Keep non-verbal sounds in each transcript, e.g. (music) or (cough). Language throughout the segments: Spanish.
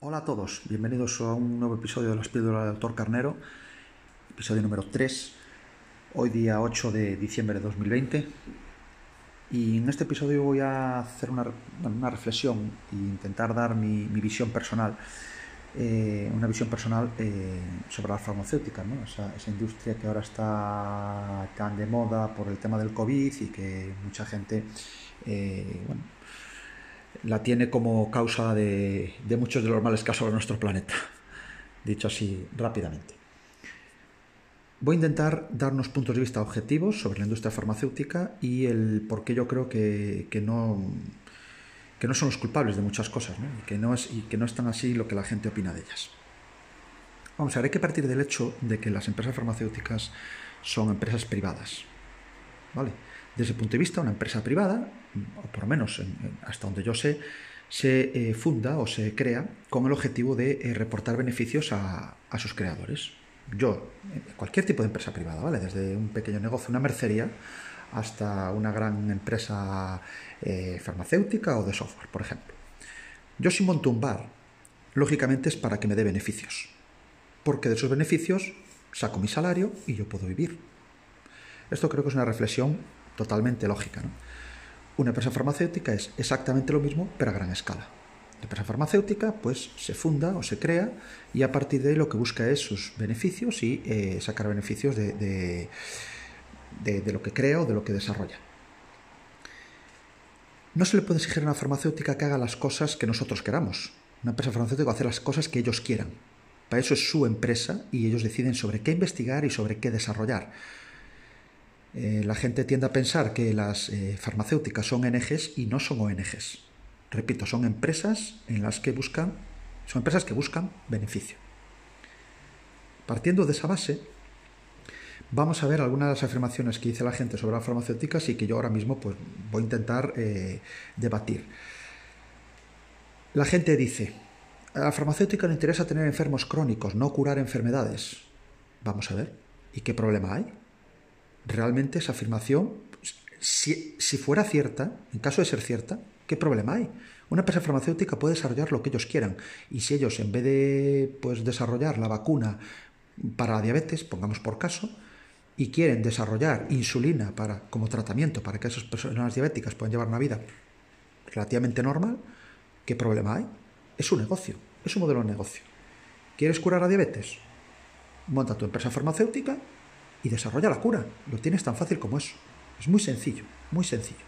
Hola a todos, bienvenidos a un nuevo episodio de la píldoras del doctor Carnero, episodio número 3, hoy día 8 de diciembre de 2020. Y en este episodio voy a hacer una, reflexión e intentar dar mi, visión personal, eh, una visión personal eh, sobre la farmacéutica, ¿no? esa, esa, industria que ahora está tan de moda por el tema del COVID y que mucha gente, eh, bueno, la tiene como causa de, muchos de los males que de nuestro planeta, dicho así rápidamente. Voy a intentar darnos puntos de vista objetivos sobre la industria farmacéutica y el por qué yo creo que, que no, que no son los culpables de muchas cosas. Y, que no es, y que no es tan así lo que la gente opina de ellas. Vamos a ver, hay que partir del hecho de que las empresas farmacéuticas son empresas privadas. ¿Vale? Desde el punto de vista, una empresa privada, o por lo menos hasta donde yo sé, se eh, funda o se crea con el objetivo de eh, reportar beneficios a, a, sus creadores. Yo, cualquier tipo de empresa privada, ¿vale? Desde un pequeño negocio, una mercería, hasta una gran empresa eh, farmacéutica o de software, por ejemplo. Yo si monto un bar, lógicamente es para que me dé beneficios, porque de esos beneficios saco mi salario y yo puedo vivir. Esto creo que es una reflexión totalmente lógica. ¿no? Una empresa farmacéutica es exactamente lo mismo, pero a gran escala. La empresa farmacéutica pues se funda o se crea y a partir de ahí lo que busca es sus beneficios y eh, sacar beneficios de, de, lo que crea o de lo que desarrolla. No se le puede exigir a una farmacéutica que haga las cosas que nosotros queramos. Una empresa farmacéutica hacer las cosas que ellos quieran. Para eso es su empresa y ellos deciden sobre qué investigar y sobre qué desarrollar. Eh, la gente tiende a pensar que las eh, farmacéuticas son ONGs y no son ONGs. Repito, son empresas en las que buscan, son empresas que buscan beneficio. Partiendo de esa base, vamos a ver algunas de las afirmaciones que dice la gente sobre las farmacéuticas y que yo ahora mismo pues, voy a intentar eh, debatir. La gente dice, a la farmacéutica le interesa tener enfermos crónicos, no curar enfermedades. Vamos a ver, ¿y qué problema hay? Realmente esa afirmación, si, si, fuera cierta, en caso de ser cierta, ¿qué problema hay? Una empresa farmacéutica puede desarrollar lo que ellos quieran y si ellos en vez de pues, desarrollar la vacuna para la diabetes, pongamos por caso, y quieren desarrollar insulina para, como tratamiento para que esas personas diabéticas puedan llevar una vida relativamente normal, ¿qué problema hay? Es un negocio, es un modelo de negocio. ¿Quieres curar la diabetes? Monta tu empresa farmacéutica y desarrolla la cura. Lo tienes tan fácil como eso. Es muy sencillo, muy sencillo.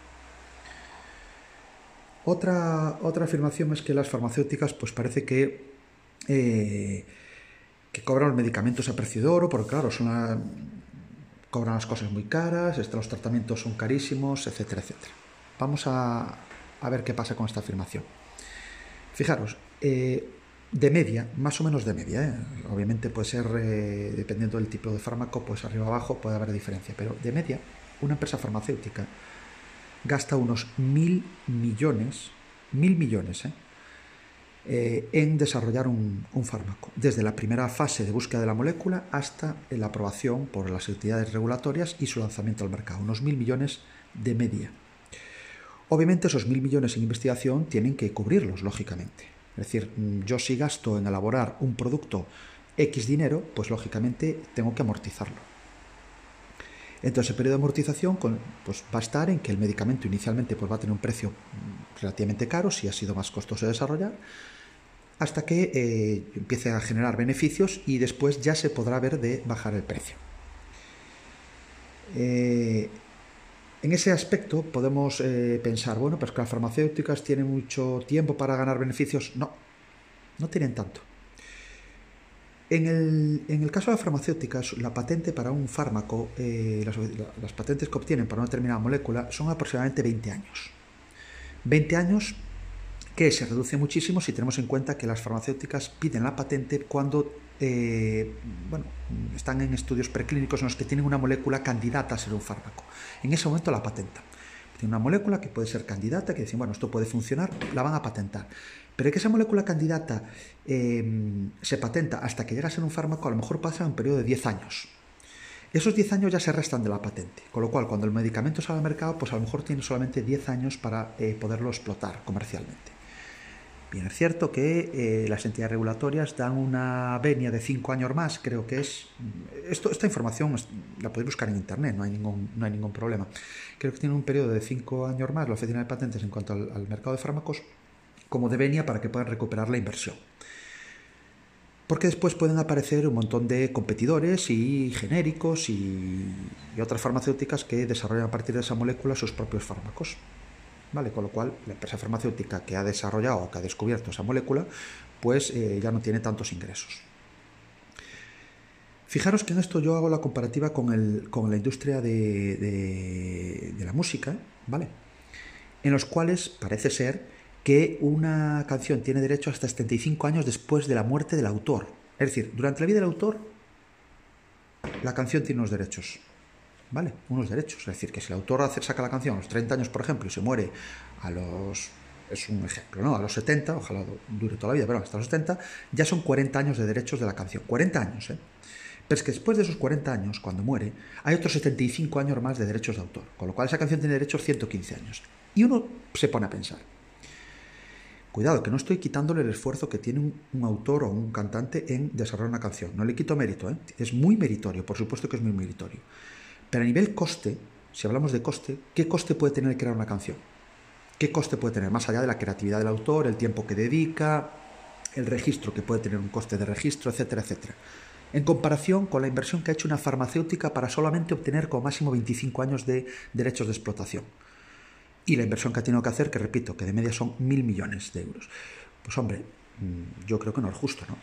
Otra, otra afirmación es que las farmacéuticas pues parece que, eh, que cobran los medicamentos a precio de oro, porque claro, son cobran las cosas muy caras, los tratamientos son carísimos, etcétera, etcétera. Vamos a, a ver qué pasa con esta afirmación. Fijaros, eh, de media, más o menos de media. ¿eh? Obviamente puede ser, eh, dependiendo del tipo de fármaco, pues arriba abajo puede haber diferencia, pero de media, una empresa farmacéutica gasta unos mil millones, mil millones. Eh, en desarrollar un, un, fármaco, desde la primera fase de búsqueda de la molécula hasta la aprobación por las entidades regulatorias y su lanzamiento al mercado, unos mil millones de media. Obviamente esos mil millones en investigación tienen que cubrirlos, lógicamente. Es decir, yo si gasto en elaborar un producto X dinero, pues lógicamente tengo que amortizarlo. Entonces el periodo de amortización pues, va a estar en que el medicamento inicialmente pues, va a tener un precio relativamente caro, si ha sido más costoso de desarrollar, hasta que eh, empiece a generar beneficios y después ya se podrá ver de bajar el precio. Eh, en ese aspecto podemos eh, pensar, bueno, pues que las farmacéuticas tienen mucho tiempo para ganar beneficios. No, no tienen tanto. En el, en el caso de las farmacéuticas, la patente para un fármaco, eh, las, las, patentes que obtienen para una determinada molécula son aproximadamente 20 años. 20 años que se reduce muchísimo si tenemos en cuenta que las farmacéuticas piden la patente cuando eh, bueno, están en estudios preclínicos en los que tienen una molécula candidata a ser un fármaco. En ese momento la patentan. Tiene una molécula que puede ser candidata, que dicen, bueno, esto puede funcionar, la van a patentar. Pero que esa molécula candidata eh, se patenta hasta que llega a ser un fármaco, a lo mejor pasa un periodo de 10 años. Esos 10 años ya se restan de la patente, con lo cual cuando el medicamento sale al mercado, pues a lo mejor tiene solamente 10 años para eh, poderlo explotar comercialmente. Bien, es cierto que eh, las entidades regulatorias dan una venia de cinco años más, creo que es... Esto, esta información la podéis buscar en Internet, no hay, ningún, problema. Creo que tiene un periodo de cinco años más la Oficina de Patentes en cuanto al, mercado de fármacos como de venia para que puedan recuperar la inversión. Porque después pueden aparecer un montón de competidores y genéricos y otras farmacéuticas que desarrollan a partir de esa molécula sus propios fármacos. ¿Vale? Con lo cual, la empresa farmacéutica que ha desarrollado o que ha descubierto esa molécula, pues eh, ya no tiene tantos ingresos. Fijaros que en esto yo hago la comparativa con, la industria de, la música, ¿vale? En los cuales parece ser que una canción tiene derecho hasta 75 años después de la muerte del autor. Es decir, durante la vida del autor, la canción tiene unos derechos. ¿Vale? Unos derechos. Es decir, que si el autor saca la canción a los 30 años, por ejemplo, y se muere a los es un ejemplo, ¿no? A los 70, ojalá dure toda la vida, pero hasta los 70, ya son 40 años de derechos de la canción. 40 años, ¿eh? Pero es que después de esos 40 años, cuando muere, hay otros 75 años más de derechos de autor, con lo cual esa canción tiene derechos 115 años. Y uno se pone a pensar, cuidado, que no estoy quitándole el esfuerzo que tiene un, un autor o un cantante en desarrollar una canción, no le quito mérito, ¿eh? es muy meritorio, por supuesto que es muy meritorio. Pero a nivel coste, si hablamos de coste, ¿qué coste puede tener crear una canción? ¿Qué coste puede tener? Más allá de la creatividad del autor, el tiempo que dedica, el registro que puede tener un coste de registro, etcétera, etcétera. En comparación con la inversión que ha hecho una farmacéutica para solamente obtener como máximo 25 años de derechos de explotación. Y la inversión que ha tenido que hacer, que repito, que de media son mil millones de euros. Pues hombre, mm, yo creo que no es justo, ¿no?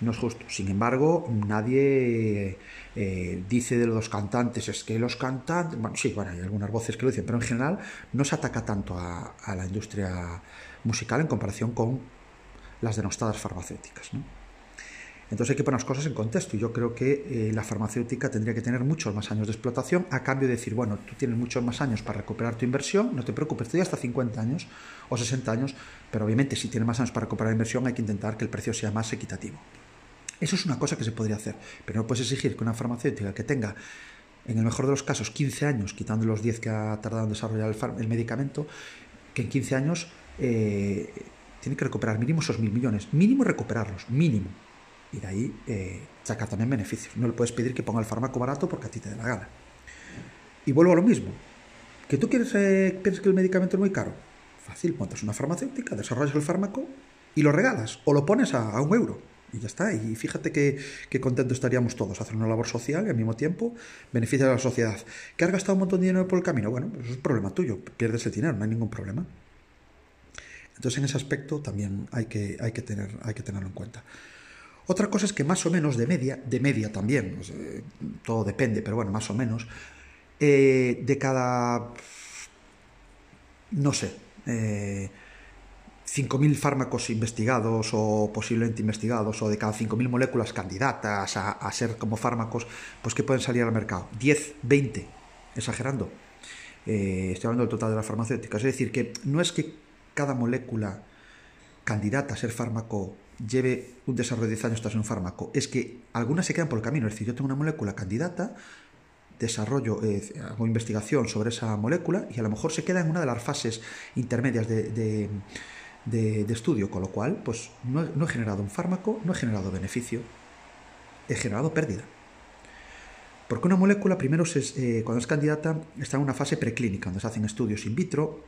No es justo. Sin embargo, nadie eh, dice de los cantantes, es que los cantantes, bueno, sí, bueno, hay algunas voces que lo dicen, pero en general no se ataca tanto a, la industria musical en comparación con las denostadas farmacéuticas. Entonces hay que poner las cosas en contexto y yo creo que eh, la farmacéutica tendría que tener muchos más años de explotación a cambio de decir, bueno, tú tienes muchos más años para recuperar tu inversión, no te preocupes, estoy hasta 50 años o 60 años, pero obviamente si tienes más años para recuperar la inversión hay que intentar que el precio sea más equitativo. Eso es una cosa que se podría hacer, pero no puedes exigir que una farmacéutica que tenga, en el mejor de los casos, 15 años, quitando los 10 que ha tardado en desarrollar el, medicamento, que en 15 años eh, tiene que recuperar mínimo esos mil millones. Mínimo recuperarlos, mínimo. Y de ahí eh, sacar también beneficios. No le puedes pedir que ponga el fármaco barato porque a ti te dé la gana. Y vuelvo a lo mismo. ¿Que tú quieres, eh, que el medicamento es muy caro? Fácil, montas una farmacéutica, desarrollas el fármaco y lo regalas o lo pones a un euro y ya está. Y fíjate que, contento estaríamos todos, hacer una labor social y al mismo tiempo beneficia a la sociedad. ¿Que has gastado un montón de dinero por el camino? Bueno, pues eso es problema tuyo, pierdes el dinero, no hay ningún problema. Entonces en ese aspecto también hay que, hay que, tener, hay que tenerlo en cuenta. Otra cosa es que más o menos de media, de media también, todo depende, pero bueno, más o menos, eh, de cada, no sé, eh, 5.000 fármacos investigados o posiblemente investigados, o de cada 5.000 moléculas candidatas a, ser como fármacos, pues que pueden salir al mercado. 10, 20, exagerando. Eh, estoy hablando del total de las farmacéuticas. Es decir, que no es que cada molécula candidata a ser fármaco lleve un desarrollo de 10 años tras un fármaco, es que algunas se quedan por el camino. Es decir, yo tengo una molécula candidata, desarrollo, eh, hago investigación sobre esa molécula y a lo mejor se queda en una de las fases intermedias de, estudio, con lo cual pues no, he generado un fármaco, no he generado beneficio, he generado pérdida. Porque una molécula, primero, eh, cuando es candidata, está en una fase preclínica, donde se hacen estudios in vitro,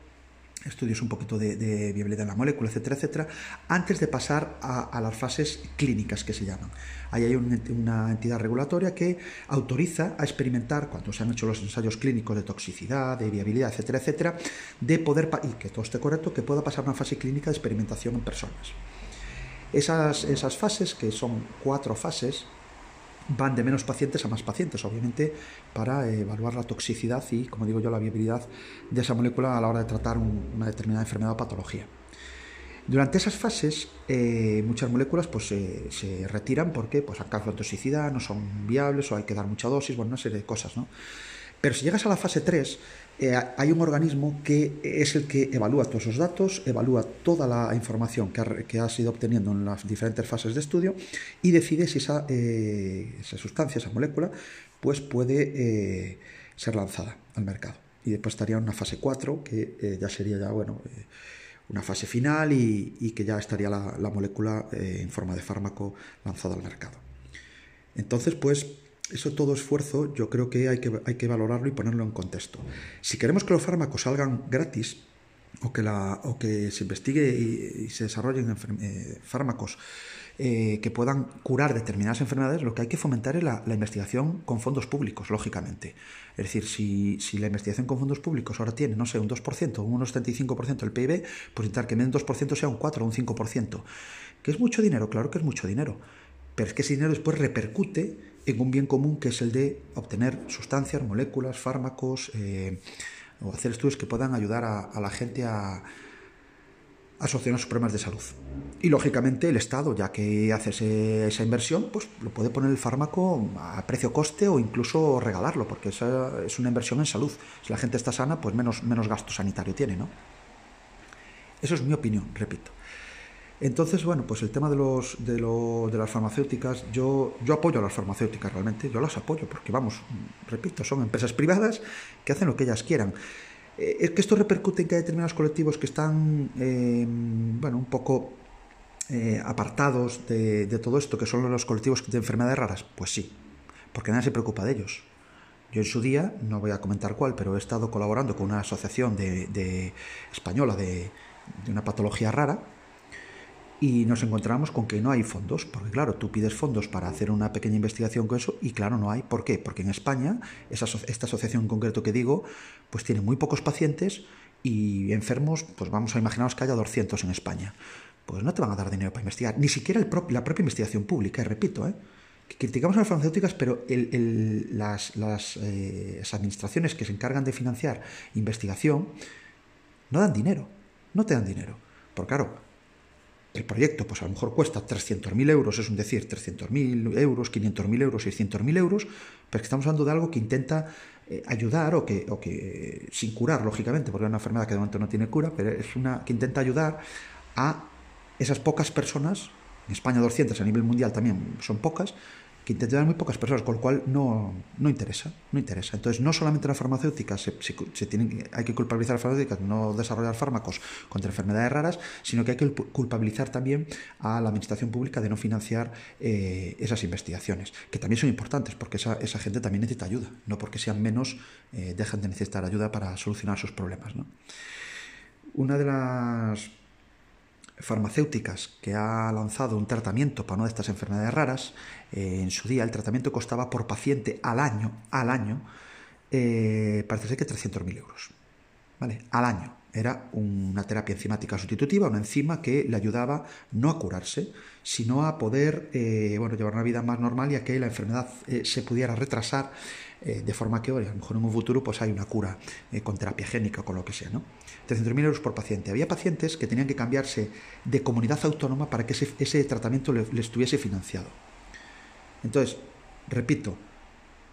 estudios un poquito de, viabilidad de la molécula, etcétera, etcétera, antes de pasar a, las fases clínicas que se llaman. Ahí hay una entidad regulatoria que autoriza a experimentar, cuando se han hecho los ensayos clínicos de toxicidad, de viabilidad, etcétera, etcétera, de poder, y que todo esté correcto, que pueda pasar una fase clínica de experimentación en personas. Esas, esas fases, que son cuatro fases, van de menos pacientes a más pacientes, obviamente, para evaluar la toxicidad y, como digo yo, la viabilidad de esa molécula a la hora de tratar una determinada enfermedad o patología. Durante esas fases, eh, muchas moléculas pues, se retiran porque pues, alcanzan toxicidad, no son viables o hay que dar mucha dosis, bueno, una serie de cosas. ¿no? Pero si llegas a la fase 3, eh, hay un organismo que es el que evalúa todos esos datos, evalúa toda la información que, ha, que has ido obteniendo en las diferentes fases de estudio y decide si esa, eh, esa sustancia, esa molécula, pues puede eh, ser lanzada al mercado. Y después estaría una fase 4, que ya sería ya, bueno, una fase final y, que ya estaría la, molécula eh, en forma de fármaco lanzada al mercado. Entonces, pues eso todo esfuerzo yo creo que hay, que hay que valorarlo y ponerlo en contexto. Si queremos que los fármacos salgan gratis o que, la, o que se investigue y, se desarrollen eh, fármacos eh, que puedan curar determinadas enfermedades, lo que hay que fomentar es la, investigación con fondos públicos, lógicamente. Es decir, si, si, la investigación con fondos públicos ahora tiene, no sé, un 2%, un 75% del PIB, pues intentar que en un 2% sea un 4 o un 5%. ¿Que es mucho dinero? Claro que es mucho dinero. Pero es que ese dinero después repercute en un bien común que es el de obtener sustancias, moléculas, fármacos, eh, o hacer estudios que puedan ayudar a la gente a, solucionar sus problemas de salud. Y lógicamente el Estado, ya que hace esa inversión, pues lo puede poner el fármaco a precio coste o incluso regalarlo, porque esa es una inversión en salud. Si la gente está sana, pues menos, menos gasto sanitario tiene, ¿no? Eso es mi opinión, repito. Entonces, bueno, pues el tema de, los, de, de las farmacéuticas, yo, yo apoyo a las farmacéuticas realmente, yo las apoyo, porque vamos, repito, son empresas privadas que hacen lo que ellas quieran. Eh, ¿Es que esto repercute en que hay determinados colectivos que están, eh, bueno, un poco eh, apartados de, todo esto, que son los colectivos de enfermedades raras? Pues sí, porque nadie se preocupa de ellos. Yo en su día, no voy a comentar cuál, pero he estado colaborando con una asociación de, española de, de una patología rara, y nos encontramos con que no hay fondos, porque claro, tú pides fondos para hacer una pequeña investigación con eso y claro, no hay. ¿Por qué? Porque en España, esa, esta asociación en concreto que digo, pues tiene muy pocos pacientes y enfermos, pues vamos a imaginaros que haya 200 en España. Pues no te van a dar dinero para investigar, ni siquiera el la propia investigación pública, y repito, ¿eh? criticamos a las farmacéuticas, pero las, eh, las administraciones que se encargan de financiar investigación no dan dinero, no te dan dinero. Porque claro, el proyecto pues a lo mejor cuesta 300.000 euros, es un decir, 300.000 euros, 500.000 euros, 600.000 euros, pero estamos hablando de algo que intenta eh, ayudar o que, o que, sin curar, lógicamente, porque es una enfermedad que de momento no tiene cura, pero es una que intenta ayudar a esas pocas personas, en España 200, a nivel mundial también son pocas, que muy pocas personas, con lo cual no, no interesa, no interesa. Entonces, no solamente las farmacéuticas, se, se, tienen, hay que culpabilizar a las farmacéuticas no desarrollar fármacos contra enfermedades raras, sino que hay que culpabilizar también a la administración pública de no financiar eh, esas investigaciones, que también son importantes, porque esa, esa, gente también necesita ayuda, no porque sean menos, eh, dejan de necesitar ayuda para solucionar sus problemas. ¿no? Una de las farmacéuticas que ha lanzado un tratamiento para una de estas enfermedades raras, eh, en su día el tratamiento costaba por paciente al año, al año, eh, parece ser que 300.000 euros, ¿vale? Al año. Era una terapia enzimática sustitutiva, una enzima que le ayudaba no a curarse, sino a poder eh, bueno, llevar una vida más normal y a que la enfermedad se pudiera retrasar eh, de forma que a lo mejor en un futuro pues hay una cura eh, con terapia génica o con lo que sea. ¿no? 300.000 euros por paciente. Había pacientes que tenían que cambiarse de comunidad autónoma para que ese, tratamiento le, estuviese financiado. Entonces, repito,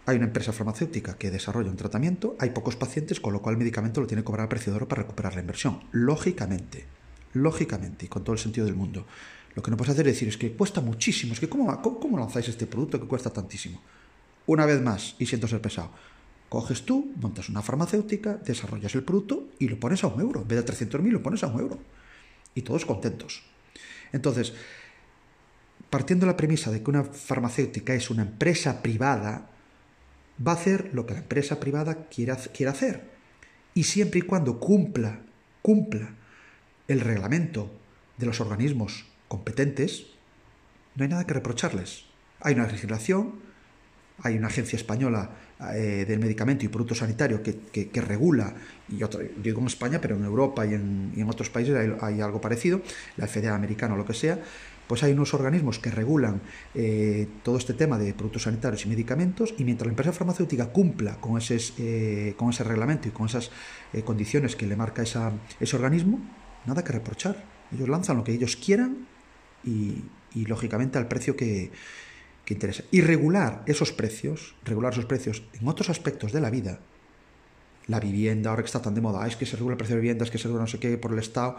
hay una empresa farmacéutica que desarrolla un tratamiento, hay pocos pacientes, con lo cual el medicamento lo tiene que cobrar a precio de oro para recuperar la inversión. Lógicamente, lógicamente, y con todo el sentido del mundo. Lo que no puedes hacer es decir, es que cuesta muchísimo, es que ¿cómo, cómo lanzáis este producto que cuesta tantísimo? Una vez más, y siento ser pesado, coges tú, montas una farmacéutica, desarrollas el producto y lo pones a un euro. En vez de 300.000 lo pones a un euro. Y todos contentos. Entonces, partiendo de la premisa de que una farmacéutica es una empresa privada, va a hacer lo que la empresa privada quiera, hacer. Y siempre y cuando cumpla, cumpla el reglamento de los organismos competentes, no hay nada que reprocharles. Hay una legislación, hay una agencia española eh, del medicamento y producto sanitario que, que, regula, y otro, digo en España, pero en Europa y en, otros países hay, algo parecido, la FDA americana o lo que sea, pues hay unos organismos que regulan eh, todo este tema de productos sanitarios y medicamentos y mientras la empresa farmacéutica cumpla con ese, eh, con ese reglamento y con esas condiciones que le marca esa, ese organismo, nada que reprochar. Ellos lanzan lo que ellos quieran y, y lógicamente al precio que, que interesa. Y regular esos precios, regular esos precios en otros aspectos de la vida, la vivienda, ahora que está tan de moda, es que se regula el precio de vivienda, es que se regula no sé qué por el Estado,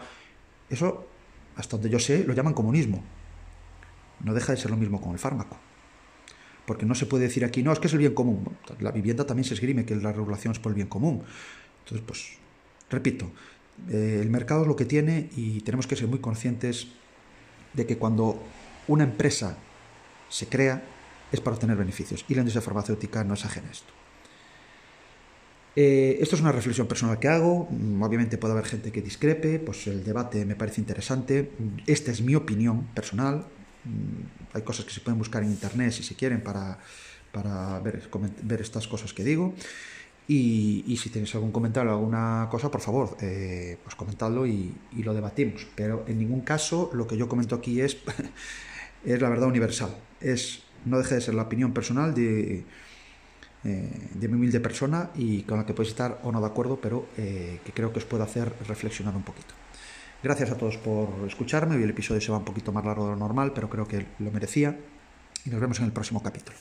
eso, hasta donde yo sé, lo llaman comunismo. No deja de ser lo mismo con el fármaco. Porque no se puede decir aquí, no, es que es el bien común. La vivienda también se esgrime que la regulación es por el bien común. Entonces, pues, repito, Eh, el mercado es lo que tiene y tenemos que ser muy conscientes de que cuando una empresa se crea es para obtener beneficios y la industria farmacéutica no es ajena a esto. Eh, esto es una reflexión personal que hago, mm, obviamente puede haber gente que discrepe, pues el debate me parece interesante, esta es mi opinión personal, hay cosas que se pueden buscar en internet si se quieren para, para ver, ver estas cosas que digo. Y, si tenéis algún comentario alguna cosa, por favor, eh, pues comentadlo y, lo debatimos. Pero en ningún caso lo que yo comento aquí es, (laughs) es la verdad universal. Es, no deje de ser la opinión personal de, eh, de mi humilde persona y con la que podéis estar o no de acuerdo, pero eh, que creo que os puede hacer reflexionar un poquito. Gracias a todos por escucharme. Hoy el episodio se va un poquito más largo de lo normal, pero creo que lo merecía. Y nos vemos en el próximo capítulo.